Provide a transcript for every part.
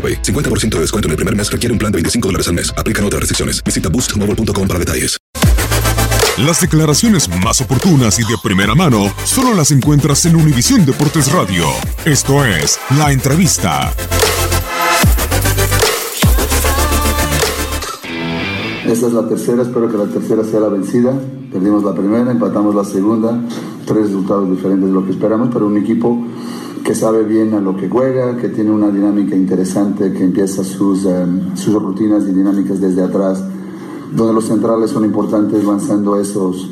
AroPay. 50% de descuento en el primer mes requiere un plan de 25 dólares al mes. Aplican otras restricciones. Visita boostmobile.com para detalles. Las declaraciones más oportunas y de primera mano solo las encuentras en Univisión Deportes Radio. Esto es La Entrevista. Esta es la tercera, espero que la tercera sea la vencida. Perdimos la primera, empatamos la segunda. Tres resultados diferentes de lo que esperamos, pero un equipo que sabe bien a lo que juega, que tiene una dinámica interesante, que empieza sus, em, sus rutinas y dinámicas desde atrás, donde los centrales son importantes lanzando esos,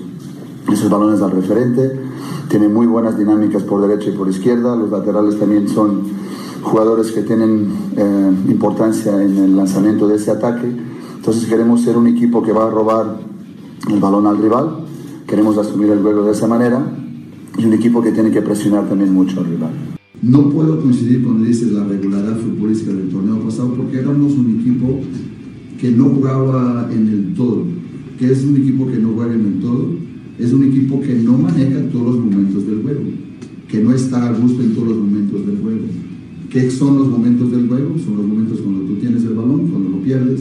esos balones al referente. Tiene muy buenas dinámicas por derecha y por izquierda. Los laterales también son jugadores que tienen eh, importancia en el lanzamiento de ese ataque. Entonces queremos ser un equipo que va a robar el balón al rival. Queremos asumir el juego de esa manera y un equipo que tiene que presionar también mucho al rival. No puedo coincidir cuando dices la regularidad futbolística del torneo pasado porque éramos un equipo que no jugaba en el todo. que es un equipo que no juega en el todo? Es un equipo que no maneja todos los momentos del juego, que no está a gusto en todos los momentos del juego. ¿Qué son los momentos del juego? Son los momentos cuando tú tienes el balón, cuando lo pierdes,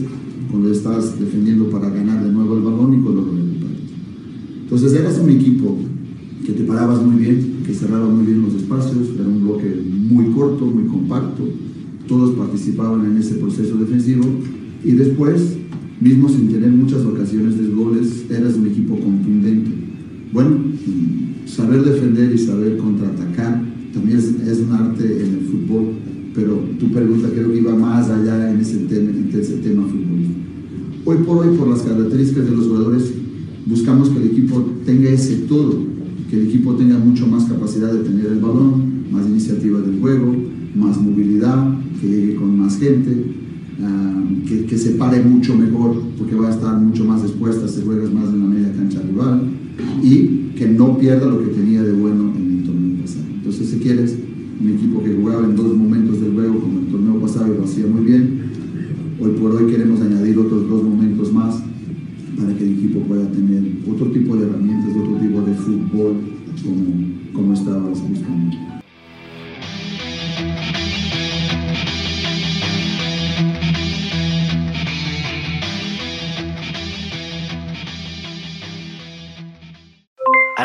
cuando estás defendiendo para ganar de nuevo el balón y cuando lo recuperas. Entonces eras un equipo que te parabas muy bien, que cerraba muy bien los espacios, era un bloque muy corto, muy compacto, todos participaban en ese proceso defensivo y después, mismo sin tener muchas ocasiones de goles, eras un equipo contundente. Bueno, saber defender y saber contraatacar también es, un arte en el fútbol, pero tu pregunta creo que iba más allá en ese tema, en ese tema futbolístico. Hoy por hoy, por las características de los jugadores, buscamos que el equipo tenga ese todo, que el equipo tenga mucho más capacidad de tener el balón, más iniciativa del juego, más movilidad, que llegue con más gente, ah, que, que, se pare mucho mejor porque va a estar mucho más expuesta si juegas más en la media cancha rival y que no pierda lo que tenía de bueno en el torneo pasado. Entonces, si quieres, un equipo que jugaba en dos momentos del juego como el torneo pasado y lo hacía muy bien, hoy por hoy queremos